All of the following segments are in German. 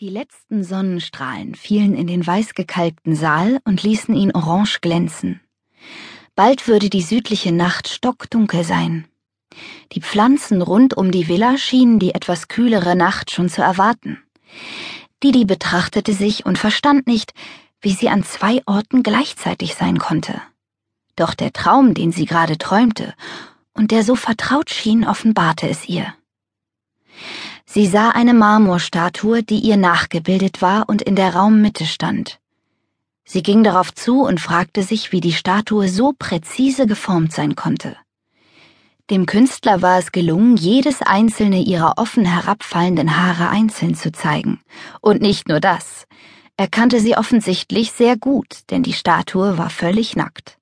Die letzten Sonnenstrahlen fielen in den weißgekalkten Saal und ließen ihn orange glänzen. Bald würde die südliche Nacht stockdunkel sein. Die Pflanzen rund um die Villa schienen die etwas kühlere Nacht schon zu erwarten. Didi betrachtete sich und verstand nicht, wie sie an zwei Orten gleichzeitig sein konnte. Doch der Traum, den sie gerade träumte und der so vertraut schien, offenbarte es ihr. Sie sah eine Marmorstatue, die ihr nachgebildet war und in der Raummitte stand. Sie ging darauf zu und fragte sich, wie die Statue so präzise geformt sein konnte. Dem Künstler war es gelungen, jedes einzelne ihrer offen herabfallenden Haare einzeln zu zeigen. Und nicht nur das. Er kannte sie offensichtlich sehr gut, denn die Statue war völlig nackt.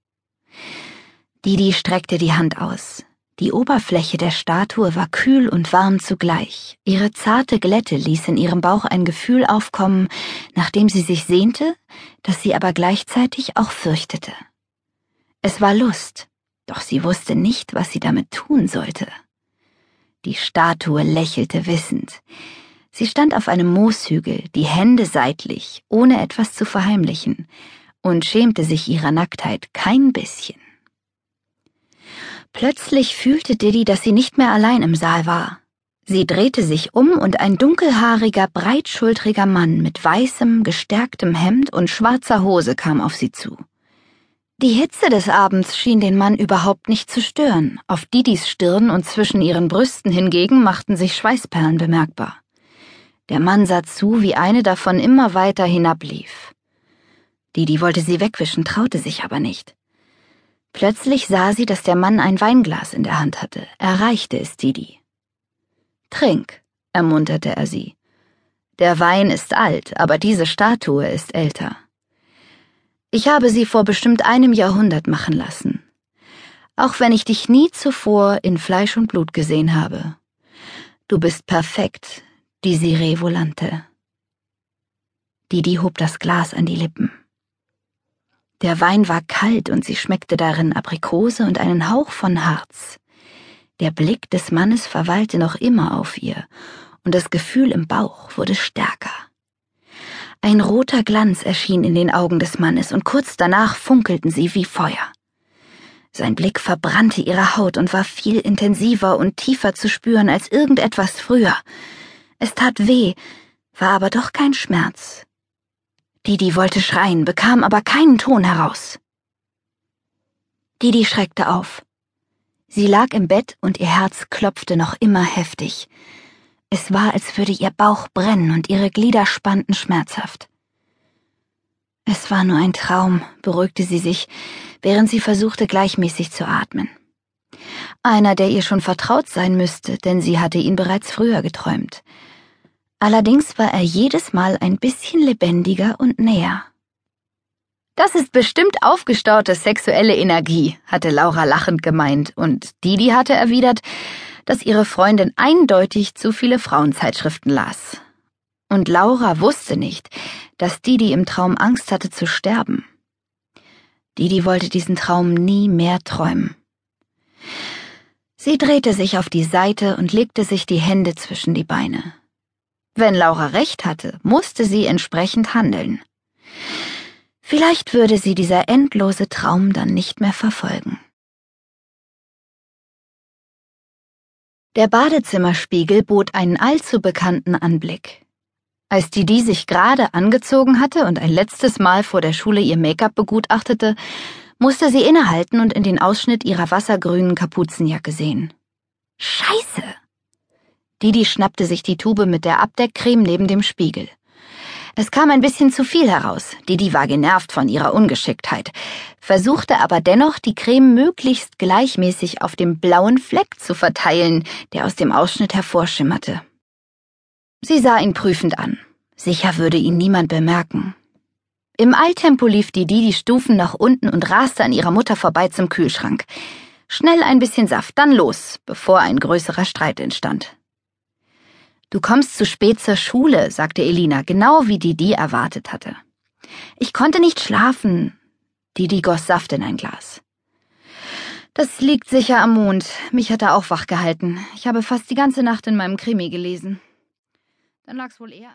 Didi streckte die Hand aus. Die Oberfläche der Statue war kühl und warm zugleich. Ihre zarte Glätte ließ in ihrem Bauch ein Gefühl aufkommen, nach dem sie sich sehnte, das sie aber gleichzeitig auch fürchtete. Es war Lust, doch sie wusste nicht, was sie damit tun sollte. Die Statue lächelte wissend. Sie stand auf einem Mooshügel, die Hände seitlich, ohne etwas zu verheimlichen, und schämte sich ihrer Nacktheit kein bisschen. Plötzlich fühlte Diddy, dass sie nicht mehr allein im Saal war. Sie drehte sich um und ein dunkelhaariger, breitschultriger Mann mit weißem, gestärktem Hemd und schwarzer Hose kam auf sie zu. Die Hitze des Abends schien den Mann überhaupt nicht zu stören. Auf Didis Stirn und zwischen ihren Brüsten hingegen machten sich Schweißperlen bemerkbar. Der Mann sah zu, wie eine davon immer weiter hinablief. Didi wollte sie wegwischen, traute sich aber nicht. Plötzlich sah sie, dass der Mann ein Weinglas in der Hand hatte. Er reichte es Didi. Trink, ermunterte er sie. Der Wein ist alt, aber diese Statue ist älter. Ich habe sie vor bestimmt einem Jahrhundert machen lassen. Auch wenn ich dich nie zuvor in Fleisch und Blut gesehen habe. Du bist perfekt, Desiree Volante. Didi hob das Glas an die Lippen. Der Wein war kalt und sie schmeckte darin Aprikose und einen Hauch von Harz. Der Blick des Mannes verweilte noch immer auf ihr, und das Gefühl im Bauch wurde stärker. Ein roter Glanz erschien in den Augen des Mannes, und kurz danach funkelten sie wie Feuer. Sein Blick verbrannte ihre Haut und war viel intensiver und tiefer zu spüren als irgendetwas früher. Es tat weh, war aber doch kein Schmerz, Didi wollte schreien, bekam aber keinen Ton heraus. Didi schreckte auf. Sie lag im Bett und ihr Herz klopfte noch immer heftig. Es war, als würde ihr Bauch brennen und ihre Glieder spannten schmerzhaft. Es war nur ein Traum, beruhigte sie sich, während sie versuchte gleichmäßig zu atmen. Einer, der ihr schon vertraut sein müsste, denn sie hatte ihn bereits früher geträumt. Allerdings war er jedes Mal ein bisschen lebendiger und näher. Das ist bestimmt aufgestaute sexuelle Energie, hatte Laura lachend gemeint, und Didi hatte erwidert, dass ihre Freundin eindeutig zu viele Frauenzeitschriften las. Und Laura wusste nicht, dass Didi im Traum Angst hatte zu sterben. Didi wollte diesen Traum nie mehr träumen. Sie drehte sich auf die Seite und legte sich die Hände zwischen die Beine. Wenn Laura recht hatte, musste sie entsprechend handeln. Vielleicht würde sie dieser endlose Traum dann nicht mehr verfolgen. Der Badezimmerspiegel bot einen allzu bekannten Anblick. Als Didi sich gerade angezogen hatte und ein letztes Mal vor der Schule ihr Make-up begutachtete, musste sie innehalten und in den Ausschnitt ihrer wassergrünen Kapuzenjacke sehen. Scheiße! Didi schnappte sich die Tube mit der Abdeckcreme neben dem Spiegel. Es kam ein bisschen zu viel heraus. Didi war genervt von ihrer Ungeschicktheit, versuchte aber dennoch, die Creme möglichst gleichmäßig auf dem blauen Fleck zu verteilen, der aus dem Ausschnitt hervorschimmerte. Sie sah ihn prüfend an. Sicher würde ihn niemand bemerken. Im Eiltempo lief Didi die Stufen nach unten und raste an ihrer Mutter vorbei zum Kühlschrank. Schnell ein bisschen Saft, dann los, bevor ein größerer Streit entstand. Du kommst zu spät zur Schule, sagte Elina, genau wie Didi erwartet hatte. Ich konnte nicht schlafen. Didi goss Saft in ein Glas. Das liegt sicher am Mond. Mich hat er auch wach gehalten. Ich habe fast die ganze Nacht in meinem Krimi gelesen. Dann lag's wohl eher